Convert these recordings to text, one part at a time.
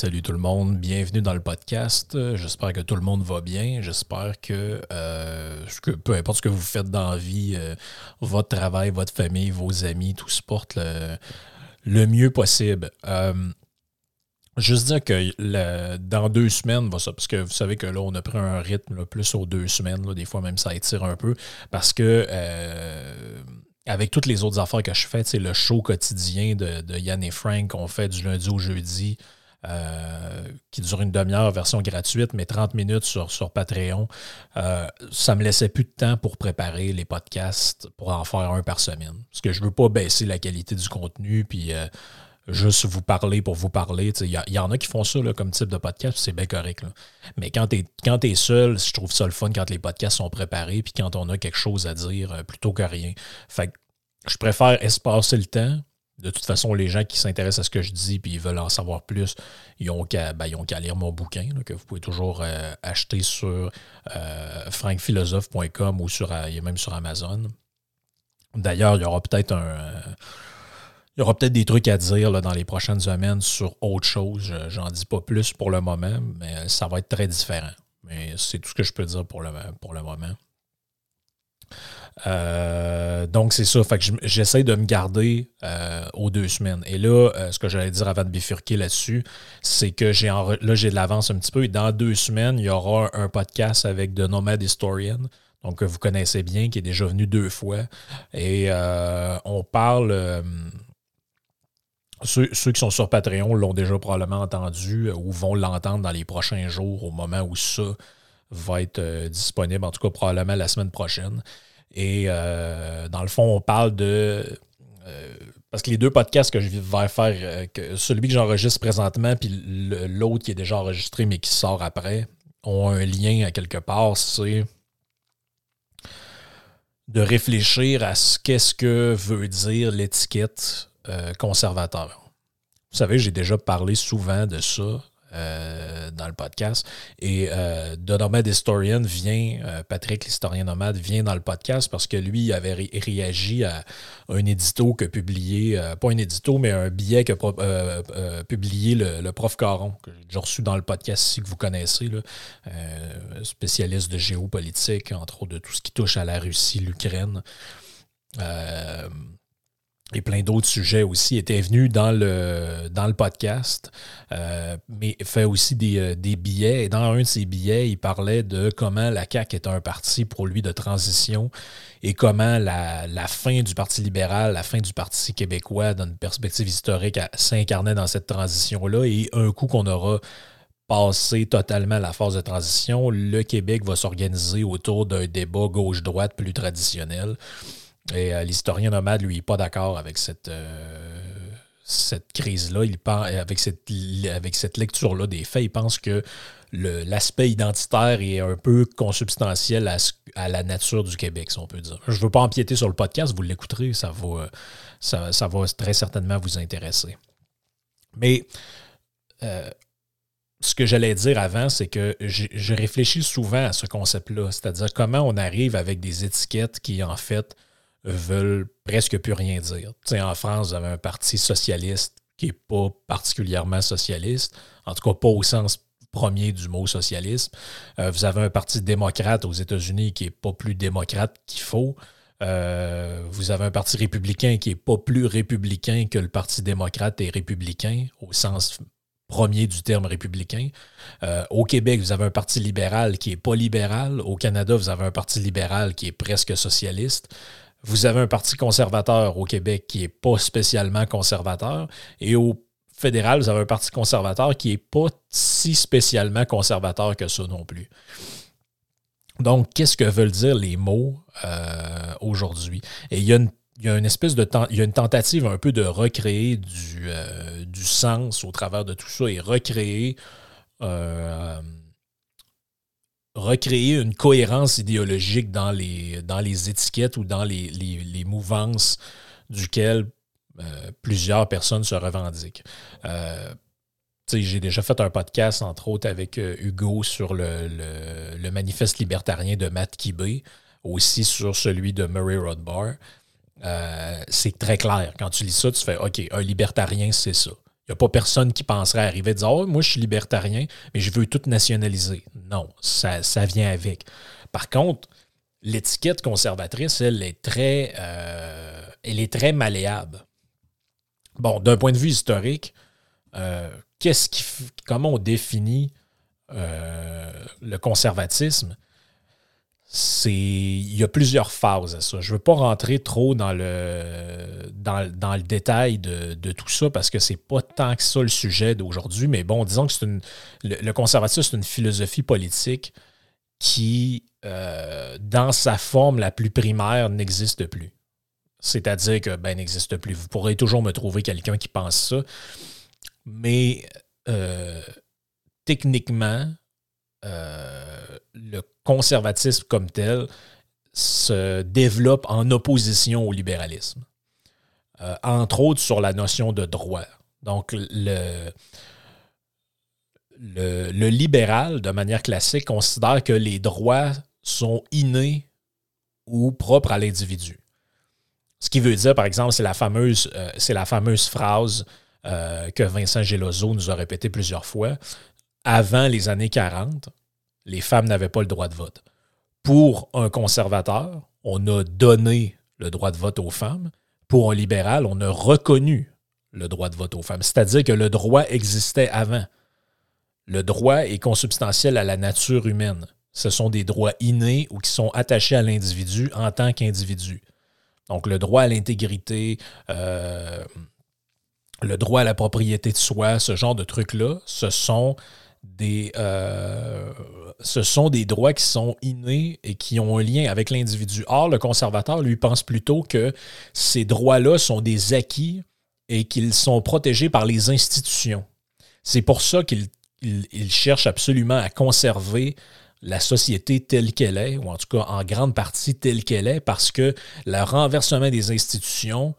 Salut tout le monde, bienvenue dans le podcast. Euh, J'espère que tout le monde va bien. J'espère que, euh, que peu importe ce que vous faites dans la vie, euh, votre travail, votre famille, vos amis, tout se porte le, le mieux possible. Juste dire que dans deux semaines, parce que vous savez que là, on a pris un rythme plus aux deux semaines, des fois même ça étire un peu, parce que avec toutes les autres affaires que je fais, c'est le show quotidien de Yann et Frank qu'on fait du lundi au jeudi, euh, qui dure une demi-heure, version gratuite, mais 30 minutes sur, sur Patreon. Euh, ça me laissait plus de temps pour préparer les podcasts, pour en faire un par semaine. Parce que je veux pas baisser la qualité du contenu, puis euh, juste vous parler pour vous parler. Il y, en a qui font ça là, comme type de podcast, c'est bien correct. Mais quand tu es, seul, je trouve ça le fun quand les podcasts sont préparés, puis quand on a quelque chose à dire plutôt que rien. Fait que je préfère espacer le temps. De toute façon, les gens qui s'intéressent à ce que je dis puis ils veulent en savoir plus, ils ont qu'à ben, qu'à lire mon bouquin, que vous pouvez toujours euh, acheter sur euh, frankphilosophe.com ou euh, même sur Amazon. D'ailleurs, il y aura peut-être un. il y aura peut-être des trucs à dire dans les prochaines semaines sur autre chose. Je- J'en dis pas plus pour le moment, mais ça va être très différent. Mais c'est tout ce que je peux dire pour le, pour le moment. Euh, donc, c'est ça. J'essaie de me garder euh, aux deux semaines. Et là, euh, ce que j'allais dire avant de bifurquer là-dessus, c'est que j'ai là, j'ai de l'avance un petit peu. Et dans deux semaines, il y aura un, podcast avec The Nomad Historian, donc que vous connaissez bien, qui est déjà venu deux fois. Et on parle. ceux, qui sont sur Patreon l'ont déjà probablement entendu ou vont l'entendre dans les prochains jours au moment où ça va être disponible, en tout cas probablement la semaine prochaine. Et euh, dans le fond, on parle de. euh, parce que les deux podcasts que je vais faire, euh, celui que j'enregistre présentement, puis l'autre qui est déjà enregistré mais qui sort après, ont un lien à quelque part. C'est de réfléchir à ce qu'est-ce que veut dire l'étiquette conservateur. Vous savez, j'ai déjà parlé souvent de ça euh, dans le podcast. Et euh, The Nomad Historian vient, euh, Patrick l'historien nomade, vient dans le podcast parce que lui avait ré- réagi à un édito que publié, euh, pas un édito, mais un billet que publié le, prof Caron, que j'ai reçu dans le podcast ici que vous connaissez, spécialiste de géopolitique, entre autres de tout ce qui touche à la Russie, l'Ukraine. Et plein d'autres sujets aussi, était venu dans le, dans le podcast, euh, mais fait aussi des, euh, des billets. Et dans un de ses billets, il parlait de comment la CAQ est un parti pour lui de transition et comment la, la fin du Parti libéral, la fin du Parti québécois, dans une perspective historique, s'incarnait dans cette transition-là. Et un coup qu'on aura passé totalement la phase de transition, le Québec va s'organiser autour d'un débat gauche-droite plus traditionnel. Et euh, l'historien nomade, lui, n'est pas d'accord avec cette, euh, cette crise-là. Il pense, avec cette, avec cette lecture-là des faits, il pense que l'aspect identitaire est un peu consubstantiel à, la nature du Québec, si on peut dire. Je ne veux pas empiéter sur le podcast, vous l'écouterez, ça va, euh, ça, va très certainement vous intéresser. Mais ce que j'allais dire avant, c'est que j'ai j'ai réfléchi souvent à ce concept-là, c'est-à-dire comment on arrive avec des étiquettes qui, en fait, veulent presque plus rien dire. En France, vous avez un parti socialiste qui n'est pas particulièrement socialiste, en tout cas pas au sens premier du mot socialisme. Euh, vous avez un parti démocrate aux États-Unis qui n'est pas plus démocrate qu'il faut. Euh, vous avez un parti républicain qui n'est pas plus républicain que le Parti démocrate est républicain, au sens premier du terme républicain. Euh, au Québec, vous avez un parti libéral qui n'est pas libéral. Au Canada, vous avez un parti libéral qui est presque socialiste. Vous avez un parti conservateur au Québec qui n'est pas spécialement conservateur. Et au fédéral, vous avez un parti conservateur qui n'est pas si spécialement conservateur que ça non plus. Donc, qu'est-ce que veulent dire les mots euh, aujourd'hui? Et il y a une espèce de il y a une tentative un peu de recréer du, euh, du sens au travers de tout ça et recréer euh, recréer une cohérence idéologique dans les, dans les étiquettes ou dans les, mouvances duquel plusieurs personnes se revendiquent. J'ai déjà fait un podcast, entre autres, avec euh, Hugo sur le, manifeste libertarien de Matt Kibbe, aussi sur celui de Murray Rothbard. Euh, c'est très clair. Quand tu lis ça, tu fais OK, un libertarien, c'est ça. N'y a pas personne qui penserait arriver et dire Oh, moi, je suis libertarien, mais je veux tout nationaliser. Non, ça, vient avec. Par contre, l'étiquette conservatrice, elle est très, euh, elle est malléable. Bon, d'un point de vue historique, qu'est-ce qui, comment on définit euh, le conservatisme, c'est il y a plusieurs phases à ça. Je ne veux pas rentrer trop dans le, dans, le détail de, tout ça parce que c'est pas tant que ça le sujet d'aujourd'hui, mais bon, disons que c'est une, le, conservatisme, c'est une philosophie politique qui, euh, dans sa forme la plus primaire, n'existe plus. C'est-à-dire que ben n'existe plus. Vous pourrez toujours me trouver quelqu'un qui pense ça mais euh, techniquement, euh, le conservatisme comme tel se développe en opposition au libéralisme, euh, entre autres sur la notion de droit. Donc, le, le, libéral, de manière classique, considère que les droits sont innés ou propres à l'individu. Ce qui veut dire, par exemple, c'est la fameuse, fameuse phrase euh, que Vincent Gelozo nous a répété plusieurs fois. Avant les années 40, les femmes n'avaient pas le droit de vote. Pour un conservateur, on a donné le droit de vote aux femmes. Pour un libéral, on a reconnu le droit de vote aux femmes. C'est-à-dire que le droit existait avant. Le droit est consubstantiel à la nature humaine. Ce sont des droits innés ou qui sont attachés à l'individu en tant qu'individu. Donc le droit à l'intégrité, euh, le droit à la propriété de soi, ce genre de trucs-là, ce sont des euh, ce sont des droits qui sont innés et qui ont un lien avec l'individu. Or, le conservateur, lui, pense plutôt que ces droits-là sont des acquis et qu'ils sont protégés par les institutions. C'est pour ça qu'il cherche absolument à conserver la société telle qu'elle est, ou en tout cas en grande partie telle qu'elle est, parce que le renversement des institutions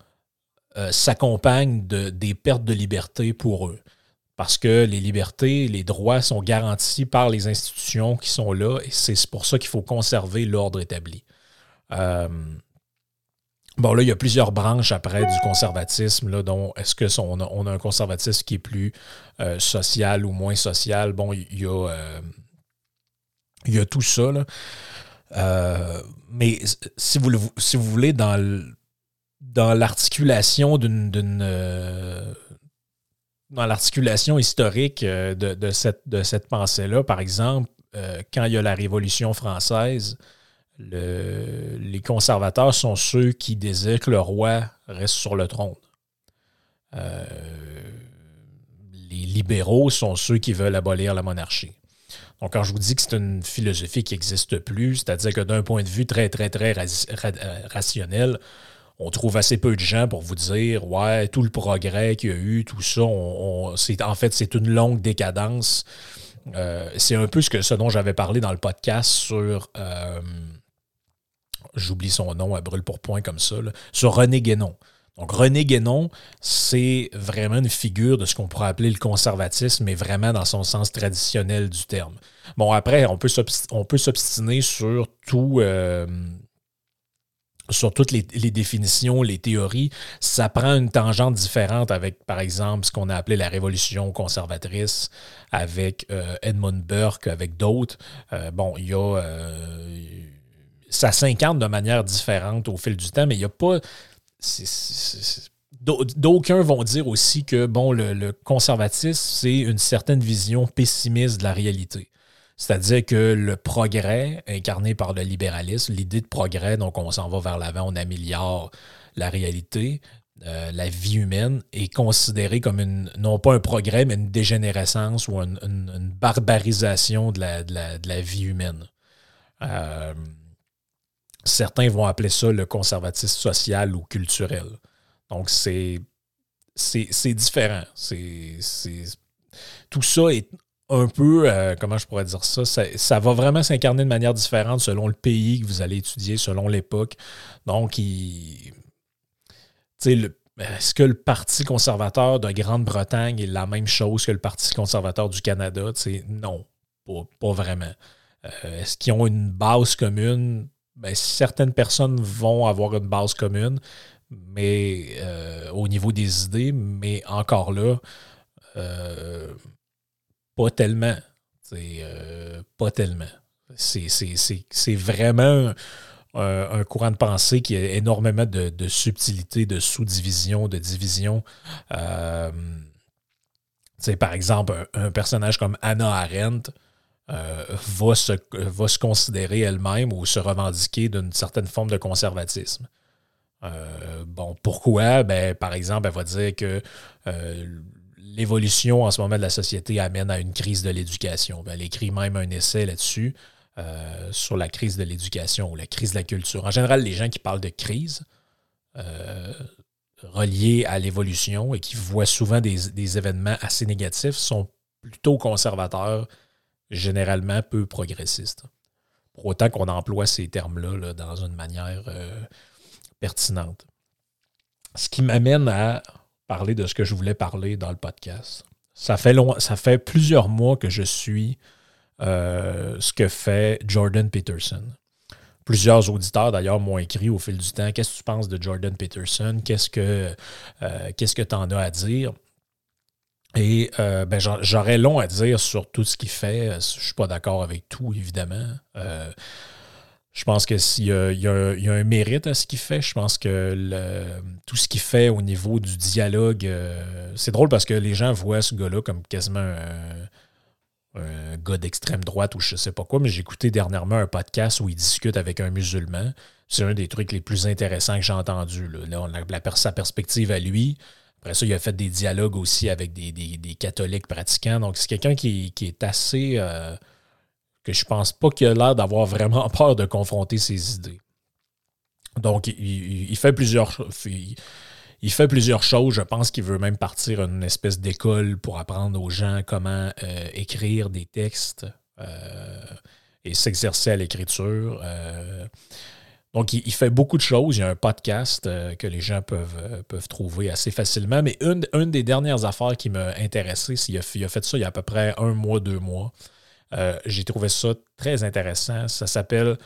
euh, s'accompagne de, des pertes de liberté pour eux. Parce que les libertés, les droits sont garantis par les institutions qui sont là et c'est pour ça qu'il faut conserver l'ordre établi. Euh, bon, là, il y a plusieurs branches après du conservatisme, là, dont est-ce que on, a, un conservatisme qui est plus euh, social ou moins social? Bon, il y y a tout ça. mais si vous, si vous voulez, dans l'articulation d'une euh, dans l'articulation historique euh, de, cette, pensée-là, par exemple, euh, quand il y a la Révolution française, les conservateurs sont ceux qui désirent que le roi reste sur le trône. les libéraux sont ceux qui veulent abolir la monarchie. Donc, quand je vous dis que c'est une philosophie qui n'existe plus, c'est-à-dire que d'un point de vue très, très, très rationnel, on trouve assez peu de gens pour vous dire ouais tout le progrès qu'il y a eu tout ça c'est en fait c'est une longue décadence euh, c'est un peu ce que ce dont j'avais parlé dans le podcast sur euh, j'oublie son nom à brûle pour point comme ça sur René Guénon donc René Guénon, c'est vraiment une figure de ce qu'on pourrait appeler le conservatisme, mais vraiment dans son sens traditionnel du terme. Bon, après, on peut s'obstiner sur tout, euh, sur toutes les, définitions, les théories, ça prend une tangente différente avec, par exemple, ce qu'on a appelé la révolution conservatrice, avec euh, Edmund Burke, avec d'autres. Euh, bon, il y a. Euh, ça s'incarne de manière différente au fil du temps, mais il n'y a pas. D'aucuns vont dire aussi que bon, le, conservatisme, c'est une certaine vision pessimiste de la réalité. C'est-à-dire que le progrès incarné par le libéralisme, l'idée de progrès, donc on s'en va vers l'avant, on améliore la réalité, euh, la vie humaine, est considérée comme une, non pas un progrès, mais une dégénérescence ou une, barbarisation de la, vie humaine. Euh, certains vont appeler ça le conservatisme social ou culturel. Donc, c'est, c'est, différent. C'est, tout ça est un peu, euh, comment je pourrais dire ça, ça, va vraiment s'incarner de manière différente selon le pays que vous allez étudier, selon l'époque. Donc, est-ce que le Parti conservateur de Grande-Bretagne est la même chose que le Parti conservateur du Canada? non, pas, vraiment. Euh, est-ce qu'ils ont une base commune? Ben, certaines personnes vont avoir une base commune, mais euh, au niveau des idées, mais encore là, pas tellement. Euh, pas tellement. C'est vraiment un, courant de pensée qui a énormément de, subtilité, de sous-division, de division. par exemple, un, personnage comme Anna Arendt va, se, va se considérer elle-même ou se revendiquer d'une certaine forme de conservatisme. Euh, bon, pourquoi? Ben, par exemple, elle va dire que euh, l'évolution en ce moment de la société amène à une crise de l'éducation. Ben, elle écrit même un essai là-dessus euh, sur la crise de l'éducation ou la crise de la culture. En général, les gens qui parlent de crise reliés à l'évolution et qui voient souvent des, événements assez négatifs sont plutôt conservateurs, généralement peu progressistes. Pour autant qu'on emploie ces termes-là là, dans une manière pertinente. Ce qui m'amène à parler de ce que je voulais parler dans le podcast. Ça fait, plusieurs mois que je suis euh, ce que fait Jordan Peterson. Plusieurs auditeurs, d'ailleurs, m'ont écrit au fil du temps Qu'est-ce que tu penses de Jordan Peterson? Qu'est-ce que euh, qu'est-ce que tu en as à dire? Et euh, ben, j'aurais long à dire sur tout ce qu'il fait. Je ne suis pas d'accord avec tout, évidemment. Je pense que s'il y, a, un mérite à ce qu'il fait, je pense que tout ce qu'il fait au niveau du dialogue, euh, c'est drôle parce que les gens voient ce gars-là comme quasiment un, gars d'extrême droite ou je sais pas quoi, mais j'ai écouté dernièrement un podcast où il discute avec un musulman. C'est un des trucs les plus intéressants que j'ai entendu. Là. on a sa perspective à lui. Après ça, il a fait des dialogues aussi avec des, catholiques pratiquants. Donc, c'est quelqu'un qui, est assez. Euh, que je pense pas qu'il a l'air d'avoir vraiment peur de confronter ses idées. Donc, il, fait plusieurs choses. Je pense qu'il veut même partir une espèce d'école pour apprendre aux gens comment euh, écrire des textes euh, et s'exercer à l'écriture. Euh. donc, il, fait beaucoup de choses. Il y a un podcast que les gens peuvent, peuvent trouver assez facilement. Mais une, des dernières affaires qui m'a intéressé, c'est qu'il a, fait ça il y a à peu près un mois, deux mois. Euh, j'ai trouvé ça très intéressant. Ça s'appelle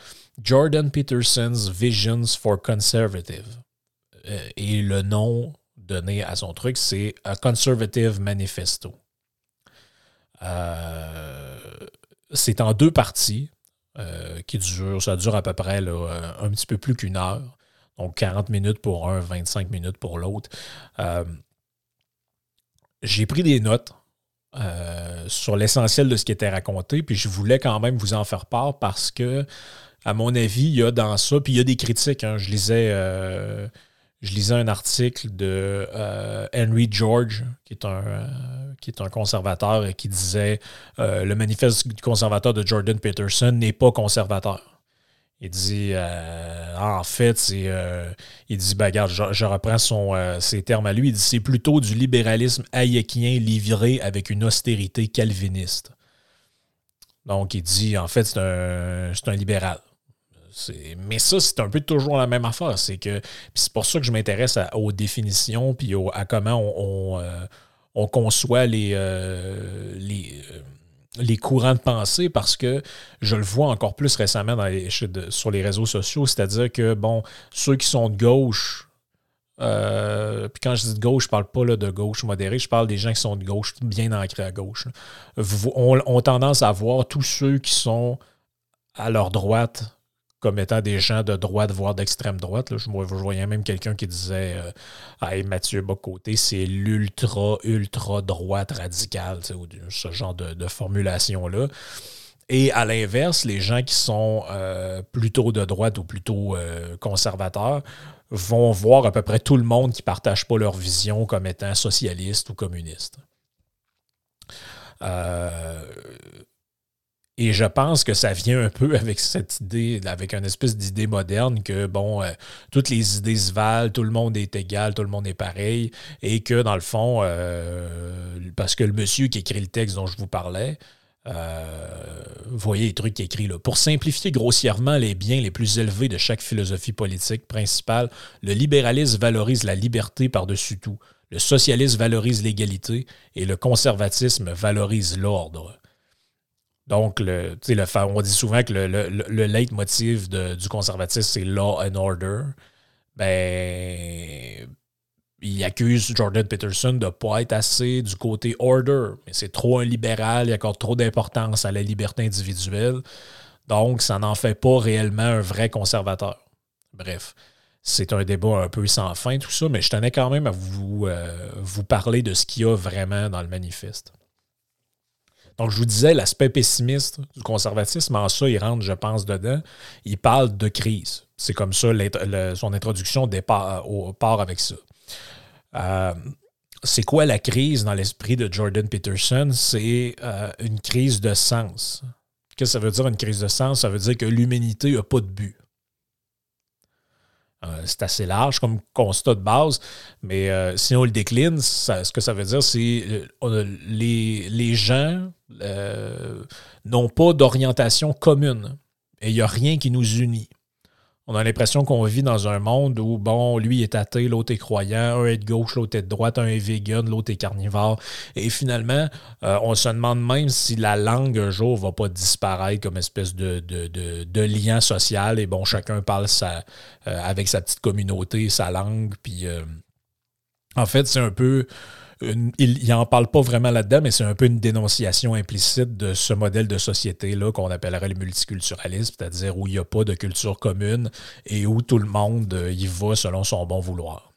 Jordan Peterson's Visions for Conservative. Euh, et le nom donné à son truc, c'est A Conservative Manifesto. Euh, c'est en deux parties qui durent, ça dure à peu près un petit peu plus qu'une heure. Donc 40 minutes pour un, 25 minutes pour l'autre. j'ai pris des notes euh, sur l'essentiel de ce qui était raconté, puis je voulais quand même vous en faire part parce que, à mon avis, il y a dans ça, puis il y a des critiques. Hein. je, lisais, euh, je lisais un article de euh, Henry George, qui est un, qui est un conservateur, et qui disait Le manifeste conservateur de Jordan Peterson n'est pas conservateur. Il dit, euh, en fait, c'est, euh, il dit, ben, regarde, je, reprends euh, ses termes à lui, il dit, c'est plutôt du libéralisme hayekien livré avec une austérité calviniste. Donc, il dit, en fait, c'est un, c'est un libéral. mais ça, c'est un peu toujours la même affaire. C'est que c'est pour ça que je m'intéresse aux définitions puis à comment on, on, conçoit les les courants de pensée parce que je le vois encore plus récemment sur les réseaux sociaux, c'est-à-dire que, bon, ceux qui sont de gauche, euh, puis quand je dis de gauche, je parle pas là, de gauche modérée, je parle des gens qui sont de gauche, bien ancrés à gauche. On, tendance à voir tous ceux qui sont à leur droite comme étant des gens de droite, voire d'extrême droite. Je, voyais même quelqu'un qui disait euh, Hey, Mathieu Bocoté, c'est l'ultra, ultra droite radicale, ce genre de, formulation-là. Et à l'inverse, les gens qui sont euh, plutôt de droite ou plutôt euh, conservateurs vont voir à peu près tout le monde qui ne partage pas leur vision comme étant socialiste ou communiste. Euh, et je pense que ça vient un peu avec cette idée, avec une espèce d'idée moderne que, bon, euh, toutes les idées se valent, tout le monde est égal, tout le monde est pareil, et que, dans le fond, euh, parce que le monsieur qui écrit le texte dont je vous parlais, euh, voyez les trucs qui écrit là. Pour simplifier grossièrement les biens les plus élevés de chaque philosophie politique principale, le libéralisme valorise la liberté par-dessus tout, le socialisme valorise l'égalité et le conservatisme valorise l'ordre. Donc, on dit souvent que le, le, le leitmotiv du conservatisme, c'est law and order. Ben, il accuse Jordan Peterson de ne pas être assez du côté order. Mais c'est trop un libéral, il accorde trop d'importance à la liberté individuelle. Donc, ça n'en fait pas réellement un vrai conservateur. Bref, c'est un débat un peu sans fin, tout ça, mais je tenais quand même à vous, euh, vous parler de ce qu'il y a vraiment dans le manifeste. Donc, je vous disais, l'aspect pessimiste du conservatisme, en ça, il rentre, je pense, dedans. Il parle de crise. C'est comme ça, son introduction au, part avec ça. Euh, c'est quoi la crise dans l'esprit de Jordan Peterson? C'est euh, une crise de sens. Qu'est-ce que ça veut dire une crise de sens? Ça veut dire que l'humanité n'a pas de but. Euh, c'est assez large comme constat de base, mais euh, si on le décline, ce que ça veut dire, c'est euh, les, les gens n'ont pas d'orientation commune et il n'y a rien qui nous unit. On a l'impression qu'on vit dans un monde où, bon, lui est athée, l'autre est croyant, un est de gauche, l'autre est de droite, un est vegan, l'autre est carnivore. Et finalement, euh, on se demande même si la langue un jour va pas disparaître comme espèce de, lien social. Et bon, chacun parle sa, euh, avec sa petite communauté, sa langue. Puis, euh, en fait, c'est un peu il n'en parle pas vraiment là-dedans, mais c'est un peu une dénonciation implicite de ce modèle de société-là qu'on appellerait le multiculturalisme, c'est-à-dire où il n'y a pas de culture commune et où tout le monde euh, y va selon son bon vouloir.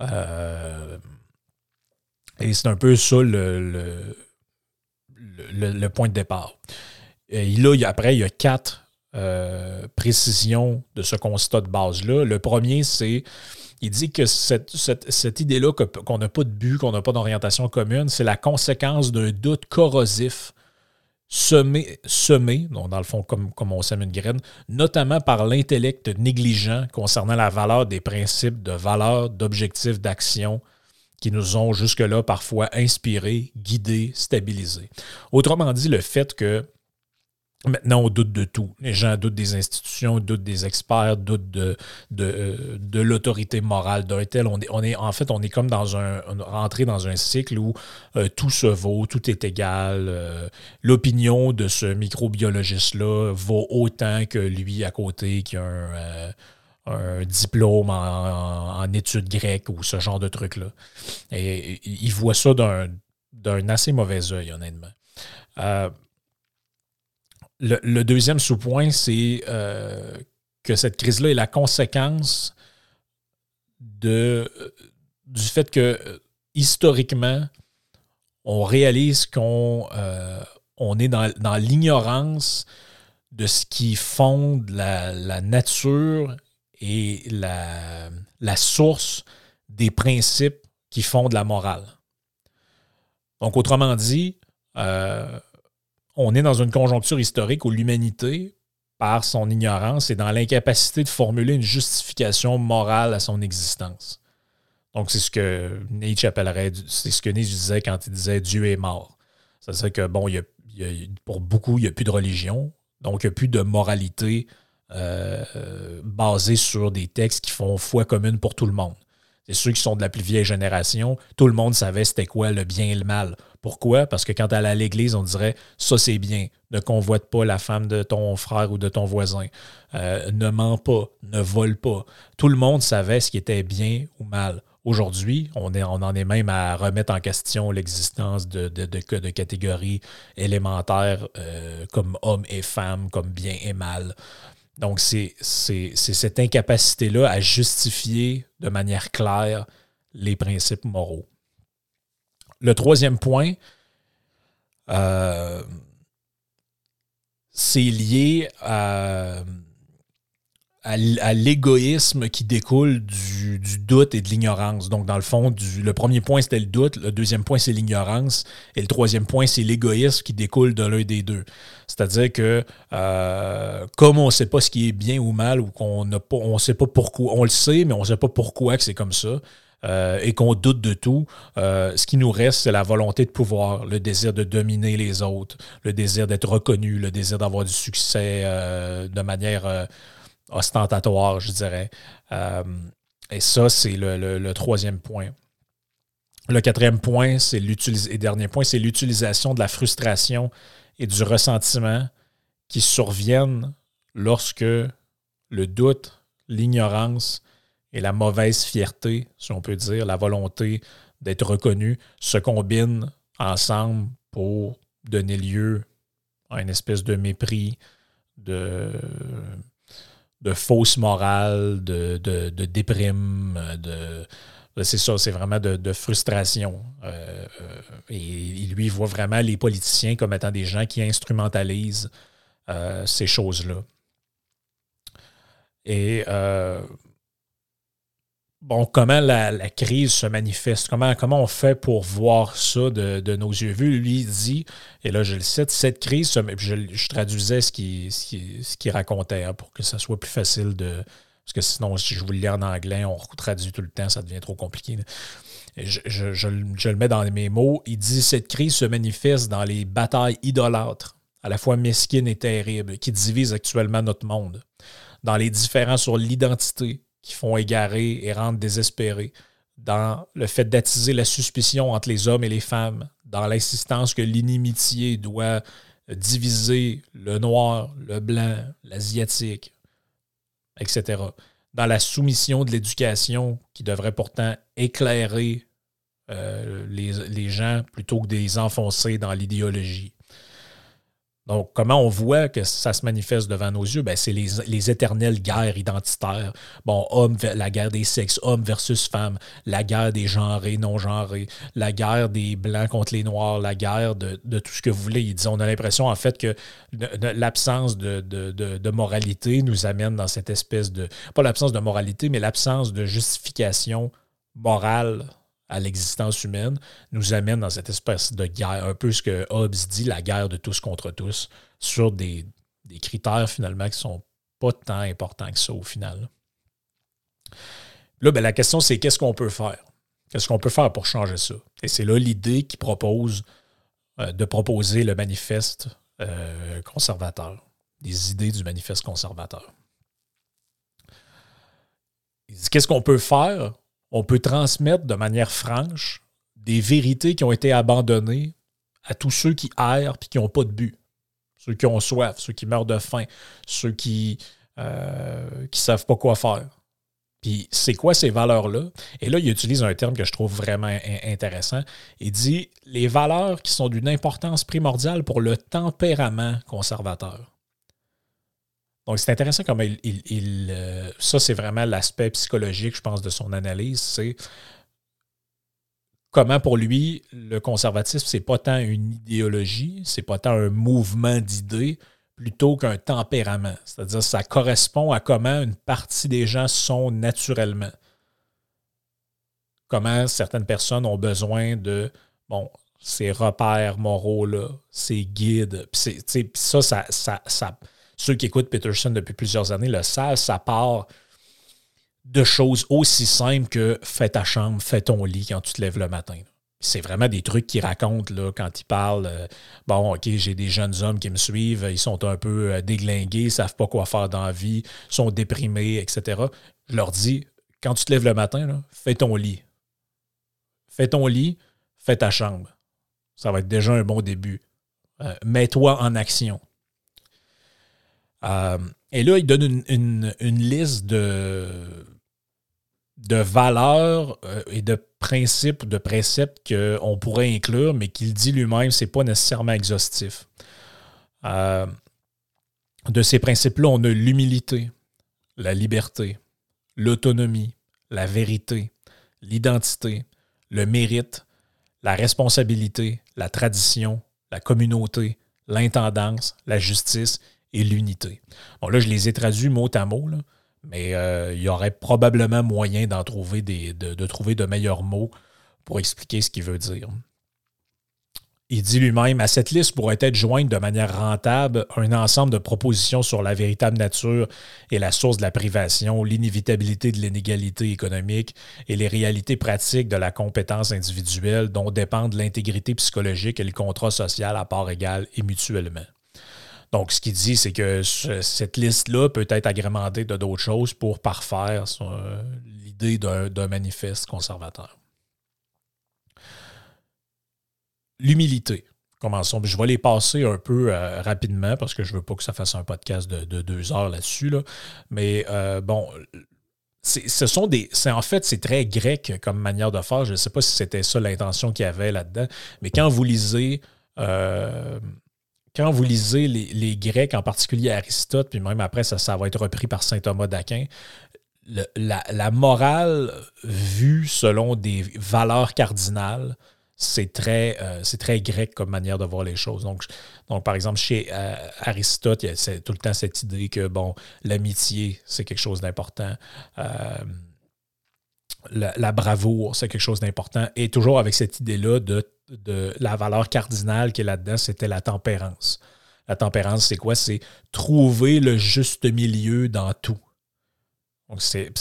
Euh, et c'est un peu ça le, le, point de départ. Et là, après, il y a quatre euh, précisions de ce constat de base-là. Le premier, c'est il dit que cette, idée-là qu'on n'a pas de but, qu'on n'a pas d'orientation commune, c'est la conséquence d'un doute corrosif semé, semé dans le fond, comme, comme on sème une graine, notamment par l'intellect négligent concernant la valeur des principes de valeur, d'objectifs, d'action qui nous ont jusque-là parfois inspirés, guidés, stabilisés. Autrement dit, le fait que Maintenant, on doute de tout. Les gens doutent des institutions, doutent des experts, doutent de, de, euh, l'autorité morale d'un tel. On est, on est, en fait, on est comme dans un, rentré dans un cycle où euh, tout se vaut, tout est égal. Euh, l'opinion de ce microbiologiste-là vaut autant que lui à côté qui a un, diplôme en, études grecques ou ce genre de truc-là. Et, il voit ça d'un assez mauvais œil, honnêtement le, deuxième sous-point, c'est euh, que cette crise-là est la conséquence de, du fait que historiquement, on réalise qu'on euh, on est dans, l'ignorance de ce qui fonde la, nature et la, source des principes qui fondent la morale. Donc, autrement dit, euh, on est dans une conjoncture historique où l'humanité, par son ignorance, est dans l'incapacité de formuler une justification morale à son existence. Donc, c'est ce que Nietzsche appellerait, c'est ce que Nietzsche disait quand il disait Dieu est mort. C'est-à-dire que, bon, pour beaucoup, il n'y a plus de religion, donc il n'y a plus de moralité euh, basée sur des textes qui font foi commune pour tout le monde. C'est ceux qui sont de la plus vieille génération. Tout le monde savait c'était quoi le bien et le mal. Pourquoi? Parce que quand elle allait à l'église, on dirait ça c'est bien. Ne convoite pas la femme de ton frère ou de ton voisin. Euh, ne mens pas. Ne vole pas. Tout le monde savait ce qui était bien ou mal. Aujourd'hui, on, en est même à remettre en question l'existence de, catégories élémentaires euh, comme homme et femme, comme bien et mal. Donc, c'est cette incapacité-là à justifier de manière claire les principes moraux. Le troisième point, euh, c'est lié à, l'égoïsme qui découle du, doute et de l'ignorance. Donc, dans le fond, le premier point, c'était le doute, le deuxième point, c'est l'ignorance, et le troisième point, c'est l'égoïsme qui découle de l'un des deux. C'est-à-dire que, euh, comme on ne sait pas ce qui est bien ou mal, ou qu'on ne on sait pas pourquoi, on le sait, mais on ne sait pas pourquoi que c'est comme ça, euh, et qu'on doute de tout, euh, ce qui nous reste, c'est la volonté de pouvoir, le désir de dominer les autres, le désir d'être reconnu, le désir d'avoir du succès de manière ostentatoire, je dirais. Euh, et ça, c'est le, troisième point. Le quatrième point, c'est et dernier point, c'est l'utilisation de la frustration et du ressentiment qui surviennent lorsque le doute, l'ignorance et la mauvaise fierté, si on peut dire, la volonté d'être reconnu, se combinent ensemble pour donner lieu à une espèce de mépris, de de fausse morale, de, de, déprime, de. C'est ça, c'est vraiment de, frustration. Euh, euh, et, il lui voit vraiment les politiciens comme étant des gens qui instrumentalisent euh, ces choses-là. Et bon, comment la, crise se manifeste, comment, comment on fait pour voir ça de, nos yeux vus? Lui dit, et là je le cite, cette crise, je, traduisais ce qu'il ce racontait hein, pour que ça soit plus facile de... Parce que sinon, si je vous le lis en anglais, on traduit tout le temps, ça devient trop compliqué. Je, je, le mets dans mes mots. Il dit Cette crise se manifeste dans les batailles idolâtres, à la fois mesquines et terribles, qui divisent actuellement notre monde, dans les différences sur l'identité, qui font égarer et rendre désespérés, dans le fait d'attiser la suspicion entre les hommes et les femmes, dans l'insistance que l'inimitié doit diviser le noir, le blanc, l'asiatique, etc. Dans la soumission de l'éducation qui devrait pourtant éclairer euh, les, les, gens plutôt que de les enfoncer dans l'idéologie. Donc, comment on voit que ça se manifeste devant nos yeux? Ben, c'est les, éternelles guerres identitaires. Bon, la guerre des sexes, homme versus femme, la guerre des genrés, non-genrés, la guerre des blancs contre les noirs, la guerre de, tout ce que vous voulez. On a l'impression, en fait, que l'absence de, de, moralité nous amène dans cette espèce de... Pas l'absence de moralité, mais l'absence de justification morale à l'existence humaine nous amène dans cette espèce de guerre, un peu ce que Hobbes dit, la guerre de tous contre tous, sur des, critères finalement qui ne sont pas tant importants que ça au final. Là, ben, la question, c'est qu'est-ce qu'on peut faire? Qu'est-ce qu'on peut faire pour changer ça? Et c'est là l'idée qui propose euh, de proposer le manifeste euh, conservateur, des idées du manifeste conservateur. Qu'est-ce qu'on peut faire on peut transmettre de manière franche des vérités qui ont été abandonnées à tous ceux qui errent et qui n'ont pas de but. Ceux qui ont soif, ceux qui meurent de faim, ceux qui ne euh, savent pas quoi faire. Puis c'est quoi ces valeurs-là? Et là, il utilise un terme que je trouve vraiment intéressant. Il dit les valeurs qui sont d'une importance primordiale pour le tempérament conservateur. Donc, c'est intéressant comment il. Euh, ça, c'est vraiment l'aspect psychologique, je pense, de son analyse. C'est comment pour lui, le conservatisme, c'est pas tant une idéologie, c'est pas tant un mouvement d'idées, plutôt qu'un tempérament. C'est-à-dire, ça correspond à comment une partie des gens sont naturellement. Comment certaines personnes ont besoin de, bon, ces repères moraux-là, ces guides. Puis ça, ça, ça, ça ceux qui écoutent Peterson depuis plusieurs années le savent, ça part de choses aussi simples que fais ta chambre, fais ton lit quand tu te lèves le matin. C'est vraiment des trucs qu'il raconte là, quand il parle. Euh, bon, OK, j'ai des jeunes hommes qui me suivent, ils sont un peu euh, déglingués, ils savent pas quoi faire dans la vie, sont déprimés, etc. Je leur dis, quand tu te lèves le matin, fais ton lit. Fais ton lit, fais ta chambre. Ça va être déjà un bon début. Euh, mets-toi en action. Euh, et là, il donne une, liste de, valeurs euh, et de principes, de préceptes qu'on pourrait inclure, mais qu'il dit lui-même, ce n'est pas nécessairement exhaustif. Euh, de ces principes-là, on a l'humilité, la liberté, l'autonomie, la vérité, l'identité, le mérite, la responsabilité, la tradition, la communauté, l'intendance, la justice et l'unité. Bon, là, je les ai traduits mot à mot, mais euh, il y aurait probablement moyen d'en trouver des, de, trouver de meilleurs mots pour expliquer ce qu'il veut dire. Il dit lui-même, à cette liste pourrait être jointe de manière rentable un ensemble de propositions sur la véritable nature et la source de la privation, l'inévitabilité de l'inégalité économique et les réalités pratiques de la compétence individuelle dont dépendent l'intégrité psychologique et le contrat social à part égale et mutuellement. Donc, ce qu'il dit, c'est que cette liste-là peut être agrémentée de d'autres choses pour parfaire l'idée d'un manifeste conservateur. l'humilité. Commençons. Je vais les passer un peu euh, rapidement parce que je ne veux pas que ça fasse un podcast de, deux heures là-dessus. Mais euh, bon, ce sont des. en fait, c'est très grec comme manière de faire. Je ne sais pas si c'était ça l'intention qu'il y avait là-dedans. Mais quand vous lisez. Quand vous lisez les, Grecs, en particulier Aristote, puis même après, ça, va être repris par saint Thomas d'Aquin, la, la, morale vue selon des valeurs cardinales c'est très, euh, très grec comme manière de voir les choses. Donc, donc par exemple, chez euh, Aristote, il y a tout le temps cette idée que bon, l'amitié, c'est quelque chose d'important. Euh, la, bravoure, c'est quelque chose d'important. Et toujours avec cette idée-là de, de la valeur cardinale qui est là-dedans, c'était la tempérance. La tempérance, c'est quoi? C'est trouver le juste milieu dans tout. Donc, c'est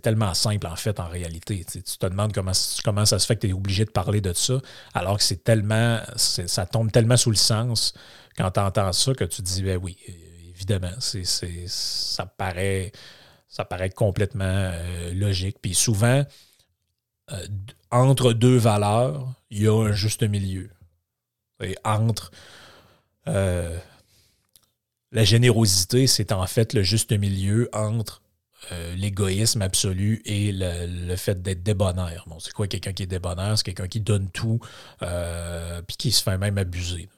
tellement simple, en fait, en réalité. Tu, te demandes comment, ça se fait que tu es obligé de parler de ça, alors que c'est tellement. Ça tombe tellement sous le sens quand tu entends ça que tu te dis, ben oui, évidemment, c'est ça, paraît, ça paraît complètement euh, logique. Puis souvent, euh, entre deux valeurs, il y a un juste milieu. Et entre. Euh, la générosité, c'est en fait le juste milieu entre euh, l'égoïsme absolu et le, fait d'être débonnaire. Bon, c'est quoi quelqu'un qui est débonnaire? C'est quelqu'un qui donne tout euh, puis qui se fait même abuser.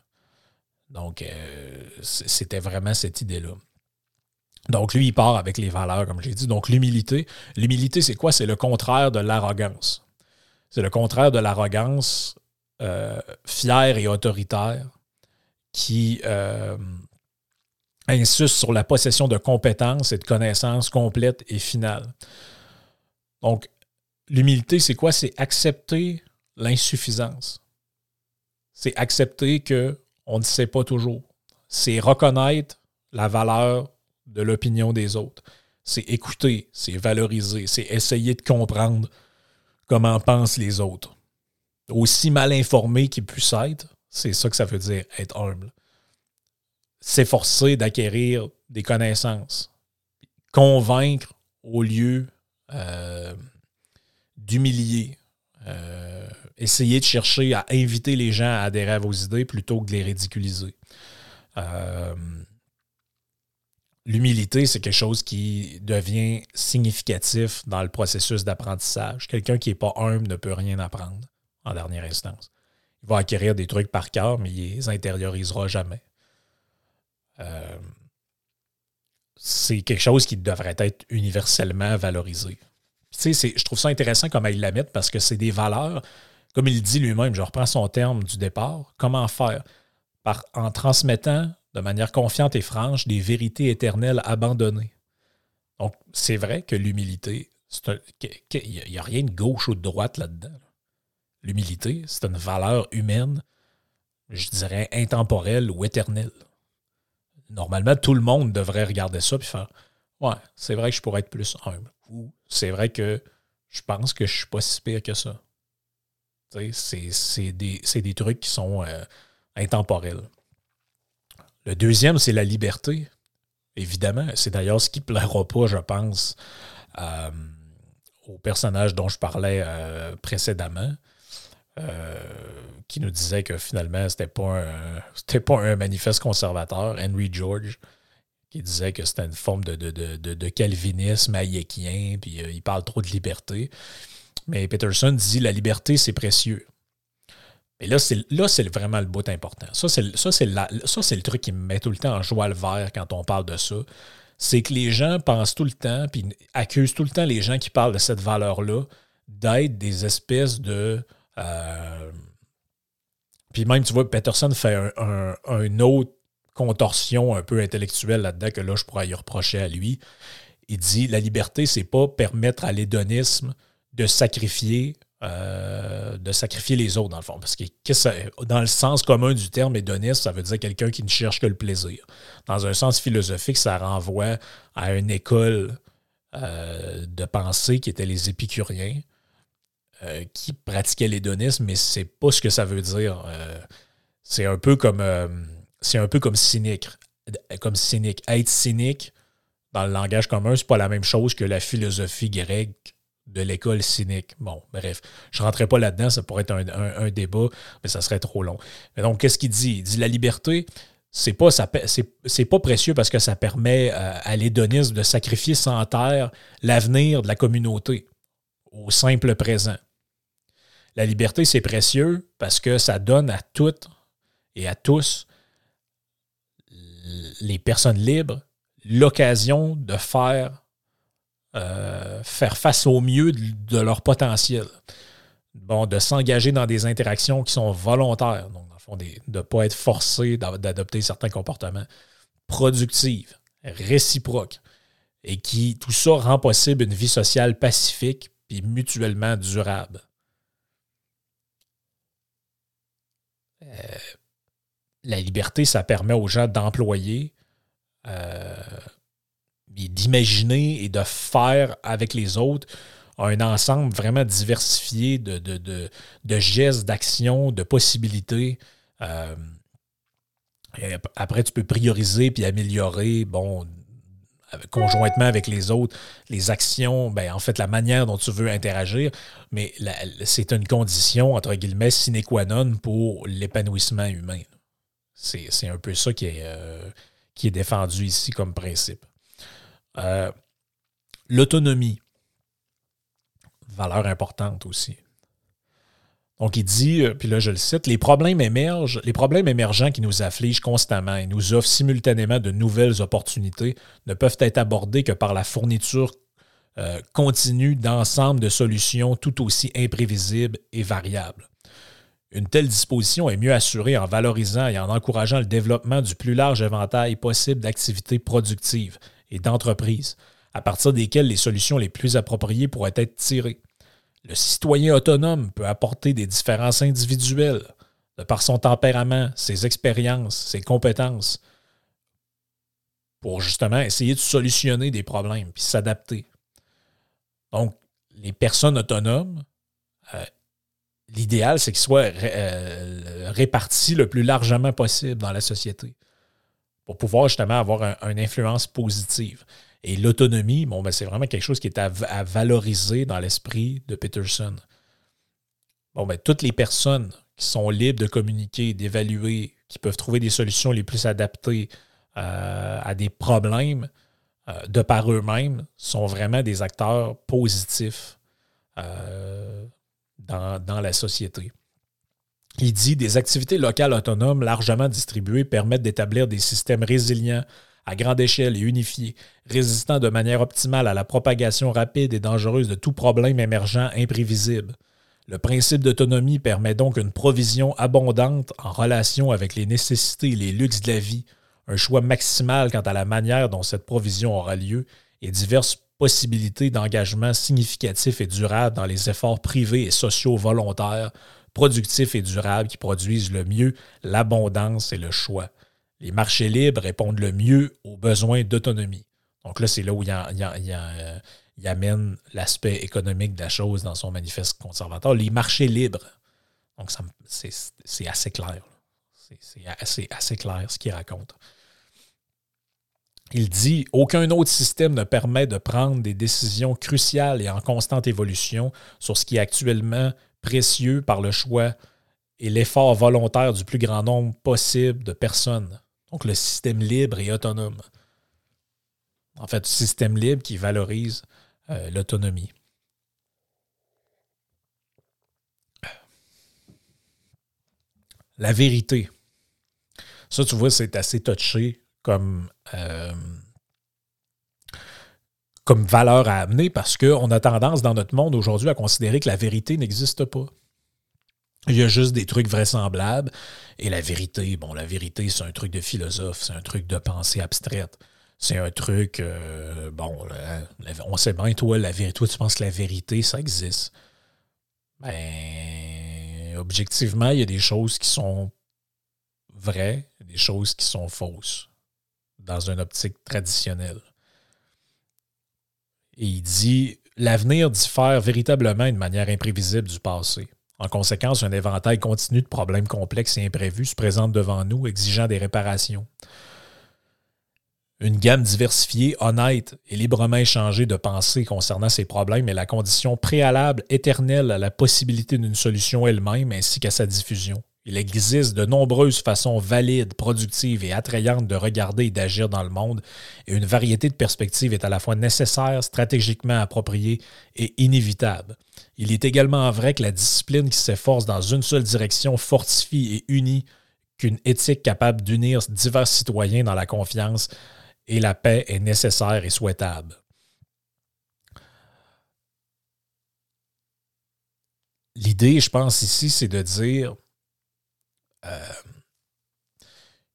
Donc, c'était vraiment cette idée-là. Donc, lui, il part avec les valeurs, comme j'ai dit. Donc, l'humilité. L'humilité, c'est quoi? C'est le contraire de l'arrogance. C'est le contraire de l'arrogance fière et autoritaire qui, insiste sur la possession de compétences et de connaissances complètes et finales. Donc, l'humilité, c'est quoi? C'est accepter l'insuffisance. C'est accepter qu'on ne sait pas toujours. C'est reconnaître la valeur de l'opinion des autres. C'est écouter, c'est valoriser, c'est essayer de comprendre comment pensent les autres. Aussi mal informé qu'ils puissent être, c'est ça que ça veut dire être humble s'efforcer d'acquérir des connaissances, convaincre au lieu euh, d'humilier, euh, essayer de chercher à inviter les gens à adhérer à vos idées plutôt que de les ridiculiser. Euh, l'humilité, c'est quelque chose qui devient significatif dans le processus d'apprentissage. Quelqu'un qui n'est pas humble ne peut rien apprendre en dernière instance. Il va acquérir des trucs par cœur, mais il les intériorisera jamais. Euh, c'est quelque chose qui devrait être universellement valorisé. Je trouve ça intéressant comment il la parce que c'est des valeurs, comme il dit lui-même, je reprends son terme du départ, comment faire? Par, En transmettant de manière confiante et franche des vérités éternelles abandonnées. Donc, c'est vrai que l'humilité, il n'y a, rien de gauche ou de droite là-dedans. L'humilité, c'est une valeur humaine, je dirais intemporelle ou éternelle normalement, tout le monde devrait regarder ça et faire Ouais, c'est vrai que je pourrais être plus humble. Ou c'est vrai que je pense que je suis pas si pire que ça. C'est des, des, trucs qui sont euh, intemporels. Le deuxième, c'est la liberté. Évidemment, c'est d'ailleurs ce qui ne plaira pas, je pense, euh, au personnage dont je parlais euh, précédemment. Euh, qui nous disait que finalement, c'était pas pas un manifeste conservateur. Henry George, qui disait que c'était une forme de, calvinisme hayekien, puis il parle trop de liberté. Mais Peterson dit la liberté, c'est précieux. Mais là, c'est, vraiment le bout important. Ça, c'est, le truc qui me met tout le temps en joie le vert quand on parle de ça. C'est que les gens pensent tout le temps, puis accusent tout le temps les gens qui parlent de cette valeur-là d'être des espèces de. Euh, puis même, tu vois, Peterson fait un, autre contorsion un peu intellectuelle là-dedans que là, je pourrais y reprocher à lui. Il dit la liberté, c'est pas permettre à l'hédonisme de sacrifier euh, de sacrifier les autres, dans le fond. Parce que, dans le sens commun du terme hédoniste, ça veut dire quelqu'un qui ne cherche que le plaisir. Dans un sens philosophique, ça renvoie à une école euh, de pensée qui était les épicuriens, euh, qui pratiquaient l'hédonisme, mais c'est pas ce que ça veut dire. c'est un peu comme c'est un peu comme cynique. Comme cynique. Être cynique, dans le langage commun, c'est pas la même chose que la philosophie grecque de l'école cynique. Bon, bref, je ne rentrerai pas là-dedans, ça pourrait être un, débat, mais ça serait trop long. Mais donc, qu'est-ce qu'il dit? Il dit la liberté, c'est pas, pas précieux parce que ça permet euh, à l'hédonisme de sacrifier sans terre l'avenir de la communauté au simple présent. La liberté, c'est précieux parce que ça donne à toutes et à tous les personnes libres l'occasion de faire euh, faire face au mieux de, leur potentiel. Bon, de s'engager dans des interactions qui sont volontaires, donc dans le fond, de ne pas être forcé d'adopter certains comportements productifs, réciproques, et qui, tout ça rend possible une vie sociale pacifique et mutuellement durable. Euh, la liberté, ça permet aux gens d'employer euh, d'imaginer et de faire avec les autres un ensemble vraiment diversifié de, gestes, d'actions, de possibilités. Euh, après, tu peux prioriser puis améliorer, conjointement avec les autres, les actions, ben, en fait, la manière dont tu veux interagir, mais c'est une condition, entre guillemets, sine qua non pour l'épanouissement humain. C'est un peu ça euh, qui est défendu ici comme principe. Euh, l'autonomie, valeur importante aussi. Donc, il dit, euh, puis là je le cite, les problèmes émergent, les problèmes émergents qui nous affligent constamment et nous offrent simultanément de nouvelles opportunités ne peuvent être abordés que par la fourniture euh, continue d'ensemble de solutions tout aussi imprévisibles et variables. Une telle disposition est mieux assurée en valorisant et en encourageant le développement du plus large éventail possible d'activités productives, et d'entreprises, à partir desquelles les solutions les plus appropriées pourraient être tirées. Le citoyen autonome peut apporter des différences individuelles de par son tempérament, ses expériences, ses compétences, pour justement essayer de solutionner des problèmes puis s'adapter. Donc, les personnes autonomes, euh, l'idéal, c'est qu'ils soient euh, répartis le plus largement possible dans la société pour pouvoir justement avoir une influence positive. Et l'autonomie, bon, ben, c'est vraiment quelque chose qui est à, valoriser dans l'esprit de Peterson. Bon, ben, toutes les personnes qui sont libres de communiquer, d'évaluer, qui peuvent trouver des solutions les plus adaptées euh, à des problèmes euh, de par eux-mêmes sont vraiment des acteurs positifs euh, dans, dans la société. Il dit des activités locales autonomes largement distribuées permettent d'établir des systèmes résilients à grande échelle et unifiés, résistants de manière optimale à la propagation rapide et dangereuse de tout problème émergent imprévisible. Le principe d'autonomie permet donc une provision abondante en relation avec les nécessités et les luxes de la vie, un choix maximal quant à la manière dont cette provision aura lieu et diverses possibilités d'engagement significatif et durable dans les efforts privés et sociaux volontaires productifs et durables qui produisent le mieux l'abondance et le choix. Les marchés libres répondent le mieux aux besoins d'autonomie. Donc là, c'est là où il, amène l'aspect économique de la chose dans son manifeste conservateur. Les marchés libres. Donc, c'est assez clair. C'est assez, assez clair ce qu'il raconte. Il dit Aucun autre système ne permet de prendre des décisions cruciales et en constante évolution sur ce qui est actuellement précieux par le choix et l'effort volontaire du plus grand nombre possible de personnes. Donc le système libre et autonome. En fait, système libre qui valorise euh, l'autonomie. La vérité. Ça, tu vois, c'est assez touché comme, euh, comme valeur à amener parce qu'on a tendance dans notre monde aujourd'hui à considérer que la vérité n'existe pas. Il y a juste des trucs vraisemblables. Et la vérité, bon, la vérité, c'est un truc de philosophe, c'est un truc de pensée abstraite. C'est un truc, euh, bon, on sait bien, toi, la vérité, toi, tu penses que la vérité, ça existe. Ben, objectivement, il y a des choses qui sont vraies, des choses qui sont fausses dans une optique traditionnelle. Et il dit l'avenir diffère véritablement d'une manière imprévisible du passé. En conséquence, un éventail continu de problèmes complexes et imprévus se présente devant nous, exigeant des réparations. Une gamme diversifiée, honnête et librement échangée de pensées concernant ces problèmes est la condition préalable éternelle à la possibilité d'une solution elle-même ainsi qu'à sa diffusion. Il existe de nombreuses façons valides, productives et attrayantes de regarder et d'agir dans le monde, et une variété de perspectives est à la fois nécessaire, stratégiquement appropriée et inévitable. Il est également vrai que la discipline qui s'efforce dans une seule direction fortifie et unit qu'une éthique capable d'unir divers citoyens dans la confiance et la paix est nécessaire et souhaitable. L'idée, je pense, ici, c'est de dire euh,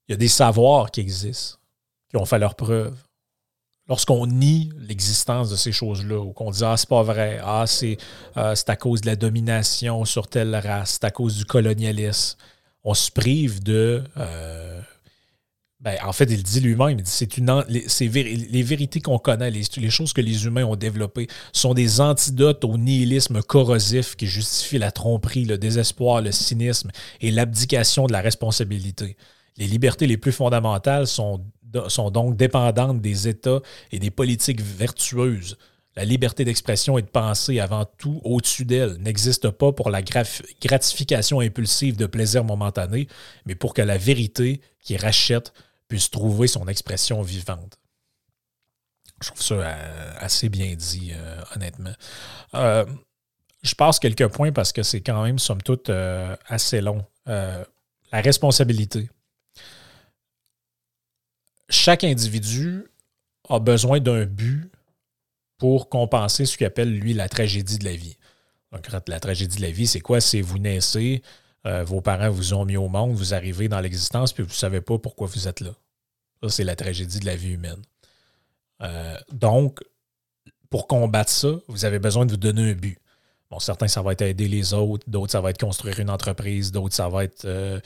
il y a des savoirs qui existent, qui ont fait leur preuve. Lorsqu'on nie l'existence de ces choses-là, ou qu'on dit Ah, c'est pas vrai, ah, c'est euh, à cause de la domination sur telle race, c'est à cause du colonialisme, on se prive de. Euh, ben, en fait, il dit lui-même, c'est une les, vérités qu'on connaît, les, choses que les humains ont développées, sont des antidotes au nihilisme corrosif qui justifie la tromperie, le désespoir, le cynisme et l'abdication de la responsabilité. Les libertés les plus fondamentales sont, sont donc dépendantes des États et des politiques vertueuses. La liberté d'expression et de penser avant tout au-dessus d'elle n'existe pas pour la gratification impulsive de plaisir momentané, mais pour que la vérité qui rachète puisse trouver son expression vivante. Je trouve ça euh, assez bien dit, euh, honnêtement. Euh, je passe quelques points parce que c'est quand même, somme toute, assez long. la responsabilité. Chaque individu a besoin d'un but pour compenser ce qu'il appelle, lui, la tragédie de la vie. Donc, la tragédie de la vie, c'est quoi? C'est vous naissez, vos parents vous ont mis au monde, vous arrivez dans l'existence, puis vous ne savez pas pourquoi vous êtes là. Ça, c'est la tragédie de la vie humaine. Euh, donc, pour combattre ça, vous avez besoin de vous donner un but. Bon, certains, ça va être aider les autres, d'autres, ça va être construire une entreprise, d'autres, ça va être euh,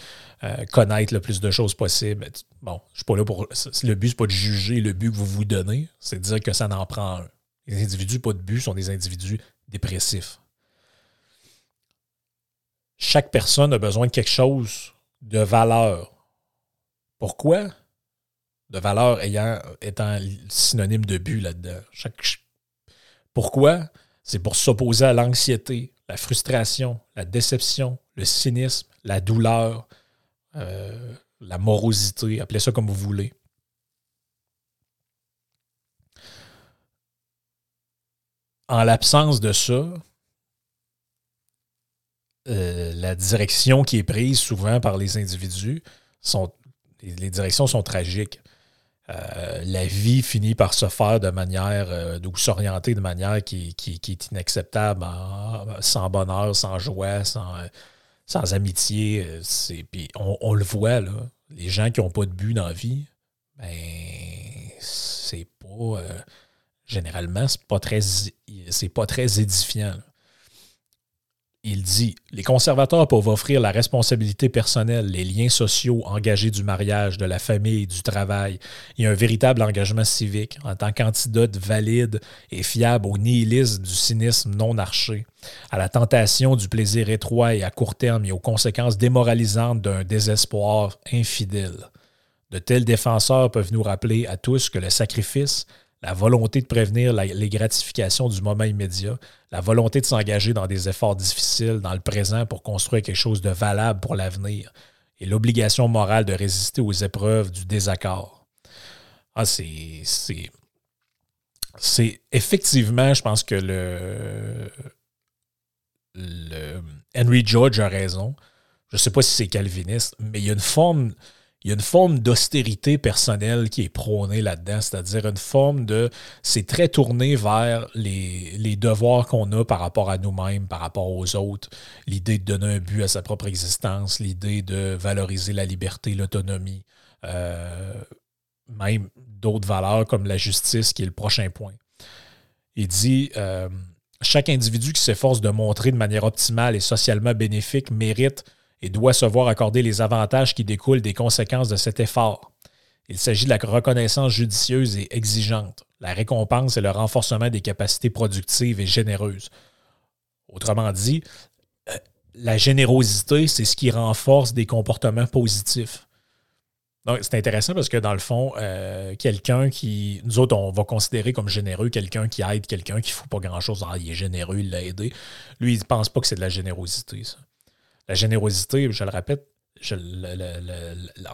connaître le plus de choses possible. Bon, je suis pas là pour. Le but, c'est pas de juger le but que vous vous donnez, c'est de dire que ça n'en prend un. Les individus pas de but sont des individus dépressifs chaque personne a besoin de quelque chose de valeur. Pourquoi? De valeur ayant, étant synonyme de but là-dedans. Pourquoi? C'est pour s'opposer à l'anxiété, la frustration, la déception, le cynisme, la douleur, euh, la morosité, appelez ça comme vous voulez. En l'absence de ça, euh, la direction qui est prise souvent par les individus, sont, les, directions sont tragiques. Euh, la vie finit par se faire de manière, euh, ou s'orienter de manière qui, est inacceptable, sans bonheur, sans joie, sans, amitié. Puis on, le voit, là, les gens qui n'ont pas de but dans la vie, ben, c'est pas. généralement, c'est pas très, c'est pas très édifiant il dit Les conservateurs peuvent offrir la responsabilité personnelle, les liens sociaux engagés du mariage, de la famille, du travail et un véritable engagement civique en tant qu'antidote valide et fiable au nihilisme du cynisme non arché, à la tentation du plaisir étroit et à court terme et aux conséquences démoralisantes d'un désespoir infidèle. De tels défenseurs peuvent nous rappeler à tous que le sacrifice, la volonté de prévenir les gratifications du moment immédiat, la volonté de s'engager dans des efforts difficiles dans le présent pour construire quelque chose de valable pour l'avenir, et l'obligation morale de résister aux épreuves du désaccord. Ah, c'est. C'est effectivement, je pense que le, le Henry George a raison. je ne sais pas si c'est calviniste, mais il y a une forme, il y a une forme d'austérité personnelle qui est prônée là-dedans, c'est-à-dire une forme de. C'est très tourné vers les, les devoirs qu'on a par rapport à nous-mêmes, par rapport aux autres, l'idée de donner un but à sa propre existence, l'idée de valoriser la liberté, l'autonomie, euh, même d'autres valeurs comme la justice, qui est le prochain point. Il dit. Euh, chaque individu qui s'efforce de montrer de manière optimale et socialement bénéfique mérite et doit se voir accorder les avantages qui découlent des conséquences de cet effort. Il s'agit de la reconnaissance judicieuse et exigeante. La récompense et le renforcement des capacités productives et généreuses. Autrement dit, euh, la générosité, c'est ce qui renforce des comportements positifs. Donc, c'est intéressant parce que dans le fond, euh, quelqu'un qui. Nous autres, on va considérer comme généreux quelqu'un qui aide quelqu'un qui ne fout pas grand-chose. Ah, il est généreux, il l'a aidé. Lui, il ne pense pas que c'est de la générosité, ça. La générosité, je le répète,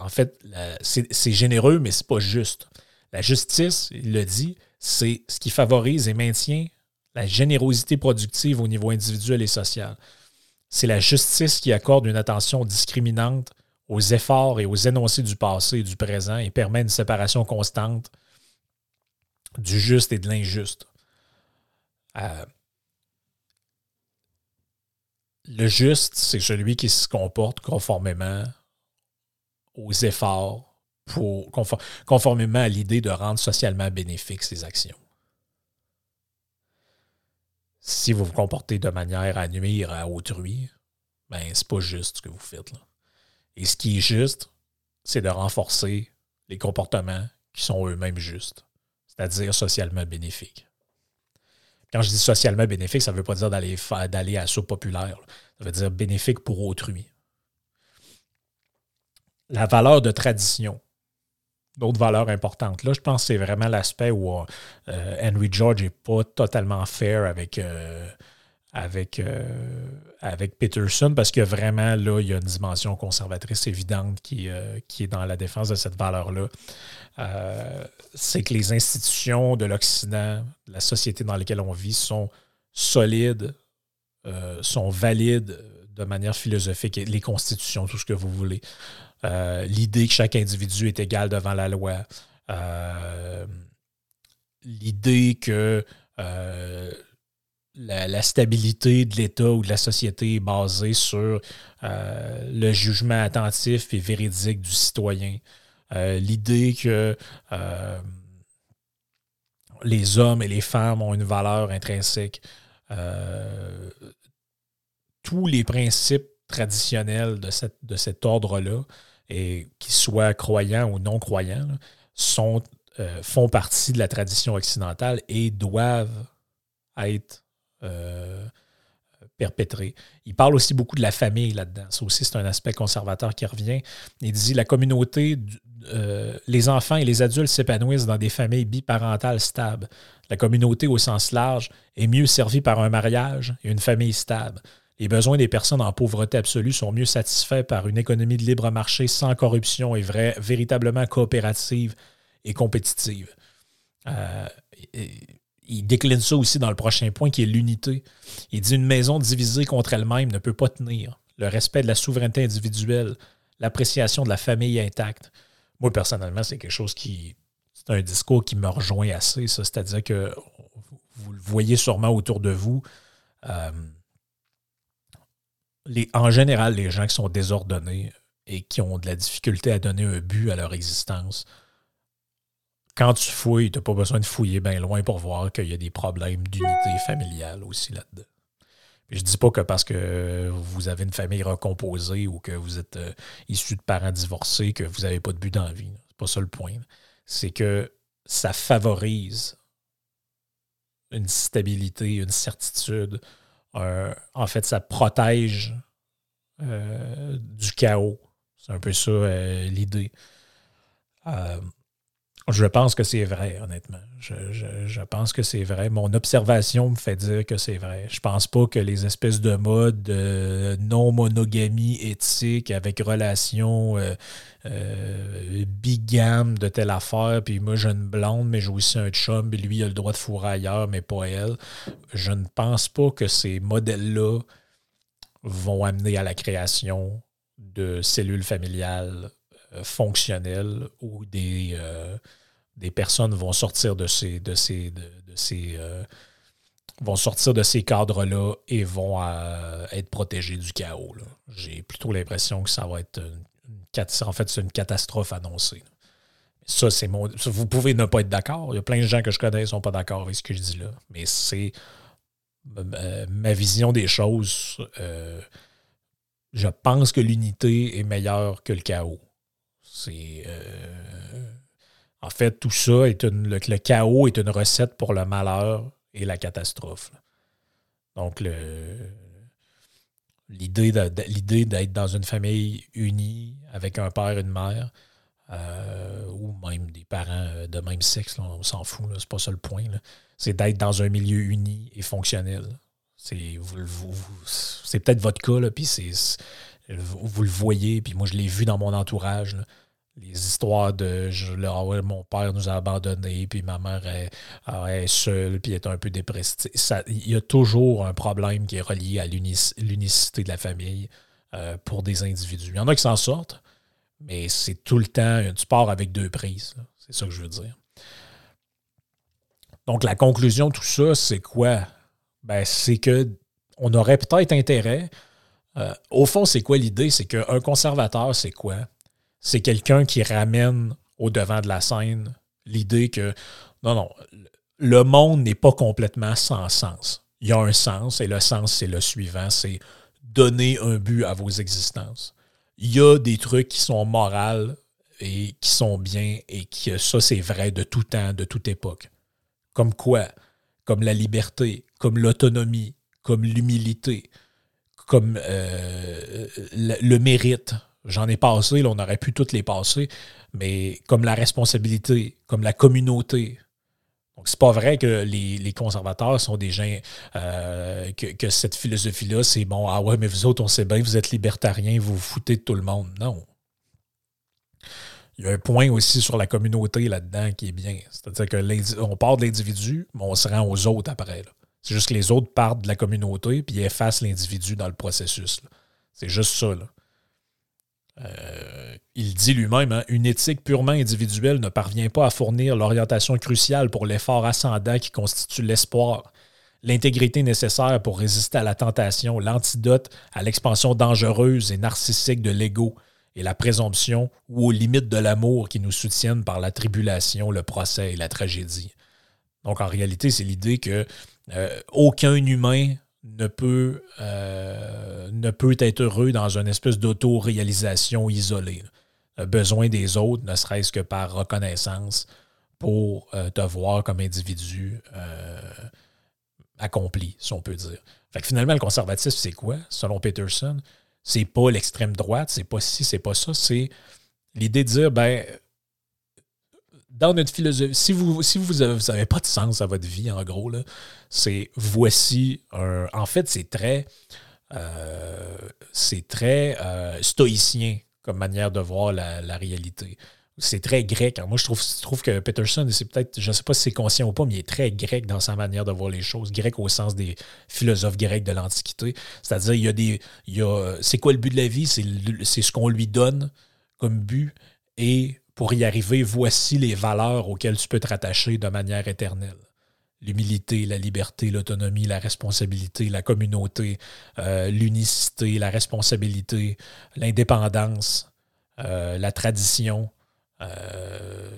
en fait, c'est généreux, mais c'est pas juste. La justice, il le dit, c'est ce qui favorise et maintient la générosité productive au niveau individuel et social. C'est la justice qui accorde une attention discriminante aux efforts et aux énoncés du passé et du présent et permet une séparation constante du juste et de l'injuste. Euh, le juste, c'est celui qui se comporte conformément aux efforts, pour, conformément à l'idée de rendre socialement bénéfiques ses actions. Si vous vous comportez de manière à nuire à autrui, ben c'est pas juste ce que vous faites. Et ce qui est juste, c'est de renforcer les comportements qui sont eux-mêmes justes, c'est-à-dire socialement bénéfiques. Quand je dis socialement bénéfique, ça ne veut pas dire d'aller d'aller à saut populaire. Ça veut dire bénéfique pour autrui. La valeur de tradition. D'autres valeurs importantes. Là, je pense que c'est vraiment l'aspect où euh, Henry George n'est pas totalement fair avec, euh, avec, euh, avec Peterson parce que vraiment, là, il y a une dimension conservatrice évidente qui, qui est dans la défense de cette valeur-là. Euh, c'est que les institutions de l'Occident, la société dans laquelle on vit, sont solides, euh, sont valides de manière philosophique, les constitutions, tout ce que vous voulez. Euh, l'idée que chaque individu est égal devant la loi. L'idée que la, stabilité de l'État ou de la société est basée sur le jugement attentif et véridique du citoyen. Euh, l'idée que euh, les hommes et les femmes ont une valeur intrinsèque. Euh, tous les principes traditionnels de, de cet ordre-là, et qu'ils soient croyants ou non croyants, font partie de la tradition occidentale et doivent être perpétrés. Il parle aussi beaucoup de la famille là-dedans. Ça aussi, c'est un aspect conservateur qui revient. Il dit la communauté euh, les enfants et les adultes s'épanouissent dans des familles biparentales stables. La communauté au sens large est mieux servie par un mariage et une famille stable. Les besoins des personnes en pauvreté absolue sont mieux satisfaits par une économie de libre marché sans corruption et véritablement coopérative et compétitive. Euh, il décline ça aussi dans le prochain point qui est l'unité. Il dit une maison divisée contre elle-même ne peut pas tenir. Le respect de la souveraineté individuelle, l'appréciation de la famille intacte, moi, personnellement, c'est quelque chose qui. C'est un discours qui me rejoint assez, ça. C'est-à-dire que vous le voyez sûrement autour de vous. Euh, en général, les gens qui sont désordonnés et qui ont de la difficulté à donner un but à leur existence, quand tu fouilles, tu n'as pas besoin de fouiller bien loin pour voir qu'il y a des problèmes d'unité familiale aussi là-dedans. Je ne dis pas que parce que vous avez une famille recomposée ou que vous êtes euh, issu de parents divorcés que vous n'avez pas de but dans la vie. C'est pas ça le point. C'est que ça favorise une stabilité, une certitude. en fait, ça protège euh, du chaos. C'est un peu ça euh, l'idée. Je pense que c'est vrai, honnêtement. Je, pense que c'est vrai. Mon observation me fait dire que c'est vrai. Je pense pas que les espèces de modes de non-monogamie éthique avec relation euh, euh, bigame de telle affaire, puis moi j'ai une blonde, mais j'ai aussi un chum, puis lui il a le droit de fourrer ailleurs, mais pas elle. Je ne pense pas que ces modèles-là vont amener à la création de cellules familiales euh, fonctionnelles où des, euh, des personnes vont sortir de ces, de ces, de, ces euh, vont sortir de ces cadres-là et vont être protégés du chaos. J'ai plutôt l'impression que ça va être une, en fait, c'est une catastrophe annoncée. Ça, c'est mon. Vous pouvez ne pas être d'accord. Il y a plein de gens que je connais qui ne sont pas d'accord avec ce que je dis là. Mais c'est ma vision des choses. je pense que l'unité est meilleure que le chaos. C'est. Euh, en fait, tout ça est une. Le, chaos est une recette pour le malheur et la catastrophe. Donc, l'idée d'être dans une famille unie avec un père et une mère, euh, ou même des parents de même sexe, on s'en fout, c'est pas ça le point. C'est d'être dans un milieu uni et fonctionnel. C'est peut-être votre cas, puis vous, le voyez, puis moi je l'ai vu dans mon entourage les histoires de je, mon père nous a abandonnés, puis ma mère est, seule, puis est un peu dépressive. Il y a toujours un problème qui est relié à l'unicité de la famille euh, pour des individus. Il y en a qui s'en sortent, mais c'est tout le temps un sport avec deux prises. C'est ça que je veux dire. Donc, la conclusion de tout ça, c'est quoi? Ben, c'est que on aurait peut-être intérêt. Euh, au fond, c'est quoi l'idée? C'est qu'un conservateur, c'est quoi? C'est quelqu'un qui ramène au devant de la scène l'idée que non, non, le monde n'est pas complètement sans sens. Il y a un sens et le sens, c'est le suivant, c'est donner un but à vos existences. Il y a des trucs qui sont moraux et qui sont bien et que ça, c'est vrai de tout temps, de toute époque. Comme quoi? Comme la liberté, comme l'autonomie, comme l'humilité, comme euh, le mérite, J'en ai passé, là, on aurait pu toutes les passer, mais comme la responsabilité, comme la communauté. Donc, c'est pas vrai que les, conservateurs sont des gens euh, que, cette philosophie-là, c'est bon, ah ouais, mais vous autres, on sait bien, vous êtes libertariens, vous vous foutez de tout le monde. Non. Il y a un point aussi sur la communauté là-dedans qui est bien. C'est-à-dire qu'on part de l'individu, mais on se rend aux autres après. C'est juste que les autres partent de la communauté puis effacent l'individu dans le processus. C'est juste ça. Là. Euh, il dit lui-même, hein, une éthique purement individuelle ne parvient pas à fournir l'orientation cruciale pour l'effort ascendant qui constitue l'espoir, l'intégrité nécessaire pour résister à la tentation, l'antidote à l'expansion dangereuse et narcissique de l'ego et la présomption ou aux limites de l'amour qui nous soutiennent par la tribulation, le procès et la tragédie. Donc en réalité, c'est l'idée que euh, aucun humain ne peut, euh, ne peut être heureux dans une espèce d'auto-réalisation isolée. besoin des autres, ne serait-ce que par reconnaissance pour euh, te voir comme individu euh, accompli, si on peut dire. Fait finalement, le conservatisme, c'est quoi, selon Peterson? C'est pas l'extrême droite, c'est pas ci, c'est pas ça, c'est l'idée de dire, ben, dans notre philosophie, si vous si vous n'avez pas de sens à votre vie, en gros, c'est voici un. En fait, c'est très. Euh, c'est très euh, stoïcien comme manière de voir la, réalité. C'est très grec. moi, je trouve, je trouve que Peterson, c'est peut-être, je ne sais pas si c'est conscient ou pas, mais il est très grec dans sa manière de voir les choses. Grec au sens des philosophes grecs de l'Antiquité. C'est-à-dire, il y a des. c'est quoi le but de la vie? C'est, c'est ce qu'on lui donne comme but. Et pour y arriver, voici les valeurs auxquelles tu peux te rattacher de manière éternelle. L'humilité, la liberté, l'autonomie, la responsabilité, la communauté, euh, l'unicité, la responsabilité, l'indépendance, euh, la tradition. Euh,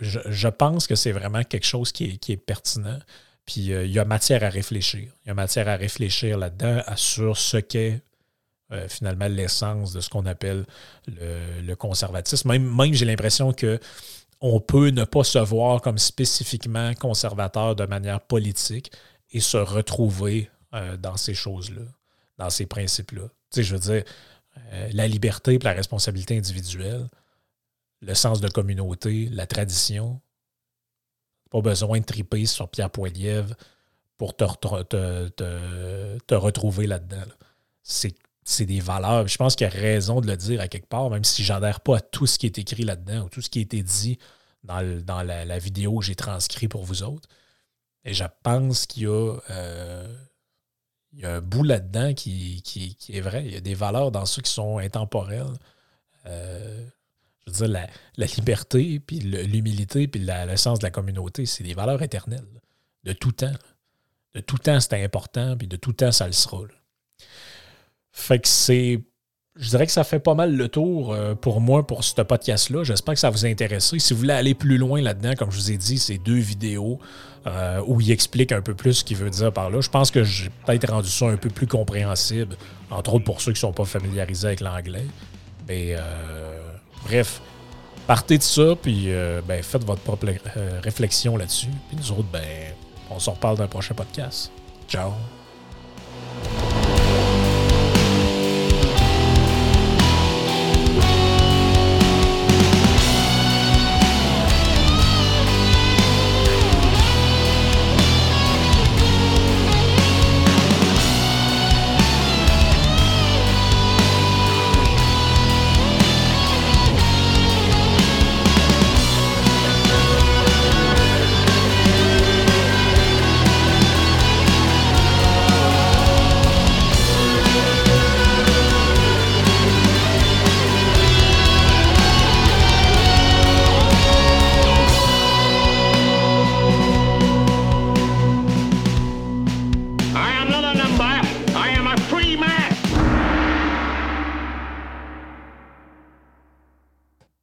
je, pense que c'est vraiment quelque chose qui est, qui est pertinent. Puis il y a matière à réfléchir. Il y a matière à réfléchir là-dedans sur ce qu'est euh, finalement l'essence de ce qu'on appelle le, conservatisme. Même, même j'ai l'impression que on peut ne pas se voir comme spécifiquement conservateur de manière politique et se retrouver euh, dans ces choses-là, dans ces principes-là. Tu sais, je veux dire, euh, la liberté et la responsabilité individuelle, le sens de communauté, la tradition. Pas besoin de triper sur Pierre Poilievre pour te, te, te, te retrouver là-dedans. C'est c'est des valeurs. Je pense qu'il y a raison de le dire à quelque part, même si j'adhère pas à tout ce qui est écrit là-dedans ou tout ce qui a été dit dans, la, vidéo que j'ai transcrit pour vous autres. Et je pense qu'il y a, euh, y a un bout là-dedans qui, qui, est vrai. Il y a des valeurs dans ça qui sont intemporelles. Euh, je veux dire, la, liberté, puis l'humilité, puis le sens de la communauté, c'est des valeurs éternelles. De tout temps. De tout temps, c'est important, puis de tout temps, ça le sera. Fait que c'est je dirais que ça fait pas mal le tour euh, pour moi pour ce podcast-là. J'espère que ça vous a intéressé. Si vous voulez aller plus loin là-dedans, comme je vous ai dit, c'est deux vidéos euh, où il explique un peu plus ce qu'il veut dire par là. Je pense que j'ai peut-être rendu ça un peu plus compréhensible, entre autres pour ceux qui ne sont pas familiarisés avec l'anglais. Mais euh, bref, partez de ça, puis ben, faites votre propre réflexion là-dessus. Puis nous autres, ben, on se reparle dans un prochain podcast. Ciao!